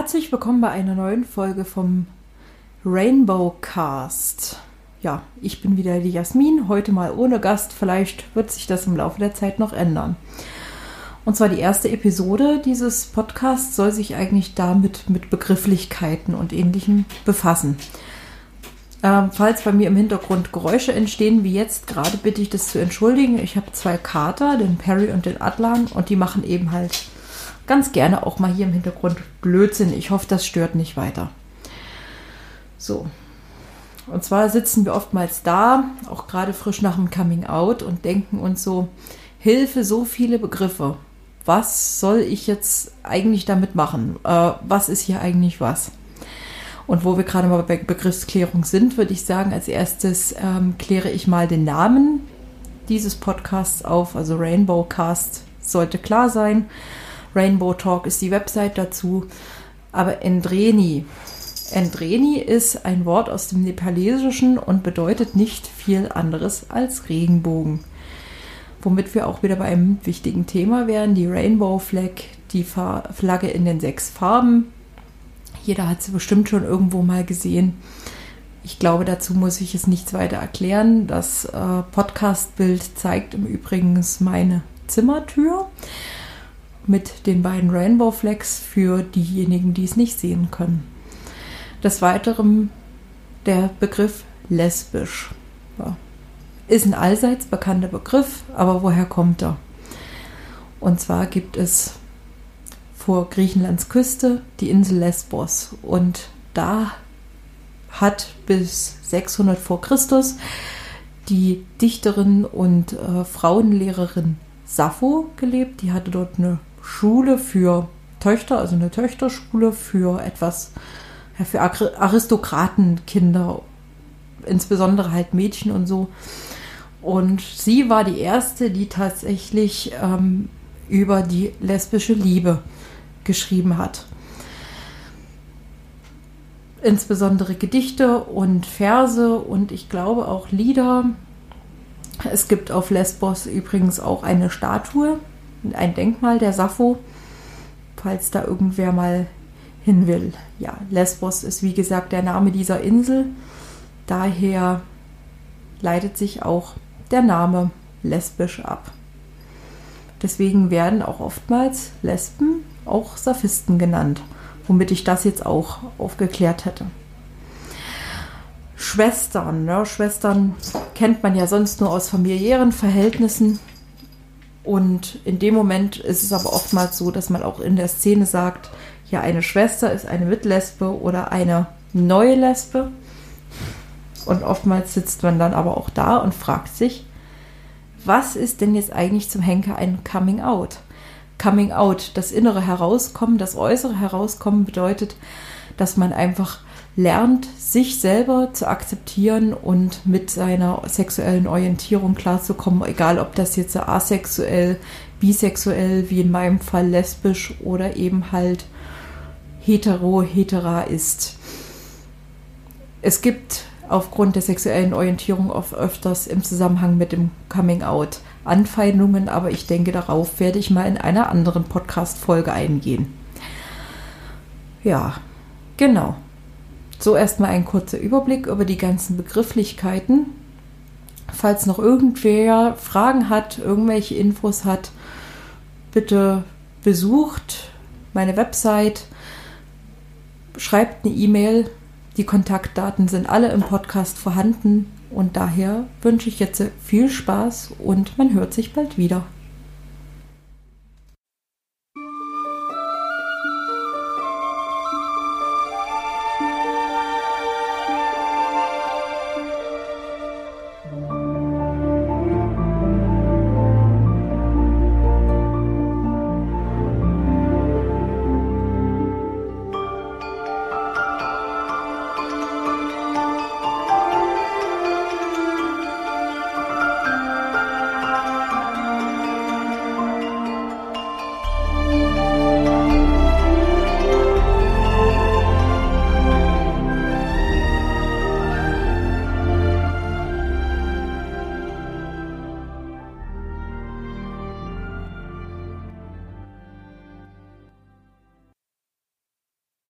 Herzlich willkommen bei einer neuen Folge vom Rainbow Cast. Ja, ich bin wieder die Jasmin, heute mal ohne Gast. Vielleicht wird sich das im Laufe der Zeit noch ändern. Und zwar die erste Episode dieses Podcasts soll sich eigentlich damit mit Begrifflichkeiten und Ähnlichem befassen. Ähm, falls bei mir im Hintergrund Geräusche entstehen, wie jetzt gerade, bitte ich das zu entschuldigen. Ich habe zwei Kater, den Perry und den Adlan, und die machen eben halt ganz gerne auch mal hier im Hintergrund Blödsinn. Ich hoffe, das stört nicht weiter. So. Und zwar sitzen wir oftmals da, auch gerade frisch nach dem Coming Out, und denken uns so, Hilfe, so viele Begriffe. Was soll ich jetzt eigentlich damit machen? Äh, was ist hier eigentlich was? Und wo wir gerade mal bei Begriffsklärung sind, würde ich sagen, als erstes ähm, kläre ich mal den Namen dieses Podcasts auf. Also Rainbow Cast sollte klar sein. Rainbow Talk ist die Website dazu. Aber Endreni. Endreni ist ein Wort aus dem Nepalesischen und bedeutet nicht viel anderes als Regenbogen. Womit wir auch wieder bei einem wichtigen Thema wären, die Rainbow Flag, die Flagge in den sechs Farben. Jeder hat sie bestimmt schon irgendwo mal gesehen. Ich glaube, dazu muss ich es nichts weiter erklären. Das äh, Podcast-Bild zeigt im Übrigen meine Zimmertür mit den beiden Rainbow Flags für diejenigen, die es nicht sehen können. Des Weiteren der Begriff lesbisch. Ist ein allseits bekannter Begriff, aber woher kommt er? Und zwar gibt es vor Griechenlands Küste die Insel Lesbos. Und da hat bis 600 vor Christus die Dichterin und äh, Frauenlehrerin Sappho gelebt. Die hatte dort eine Schule für Töchter, also eine Töchterschule für etwas, ja, für Aristokratenkinder, insbesondere halt Mädchen und so. Und sie war die erste, die tatsächlich ähm, über die lesbische Liebe geschrieben hat. Insbesondere Gedichte und Verse und ich glaube auch Lieder. Es gibt auf Lesbos übrigens auch eine Statue, ein Denkmal der Sappho, falls da irgendwer mal hin will. Ja, Lesbos ist wie gesagt der Name dieser Insel. Daher leitet sich auch der Name lesbisch ab. Deswegen werden auch oftmals Lesben auch Saphisten genannt, womit ich das jetzt auch aufgeklärt hätte. Schwestern, ne? Schwestern kennt man ja sonst nur aus familiären Verhältnissen. Und in dem Moment ist es aber oftmals so, dass man auch in der Szene sagt, ja, eine Schwester ist eine Mitlesbe oder eine neue Lesbe. Und oftmals sitzt man dann aber auch da und fragt sich, was ist denn jetzt eigentlich zum Henker ein Coming Out? Coming Out, das innere Herauskommen, das äußere Herauskommen bedeutet, dass man einfach lernt, sich selber zu akzeptieren und mit seiner sexuellen Orientierung klarzukommen, egal ob das jetzt asexuell, bisexuell, wie in meinem Fall lesbisch oder eben halt hetero, hetera ist. Es gibt aufgrund der sexuellen Orientierung oft öfters im Zusammenhang mit dem Coming Out Anfeindungen, aber ich denke, darauf werde ich mal in einer anderen Podcast-Folge eingehen. Ja, genau. So erstmal ein kurzer Überblick über die ganzen Begrifflichkeiten. Falls noch irgendwer Fragen hat, irgendwelche Infos hat, bitte besucht meine Website, schreibt eine E-Mail. Die Kontaktdaten sind alle im Podcast vorhanden und daher wünsche ich jetzt viel Spaß und man hört sich bald wieder.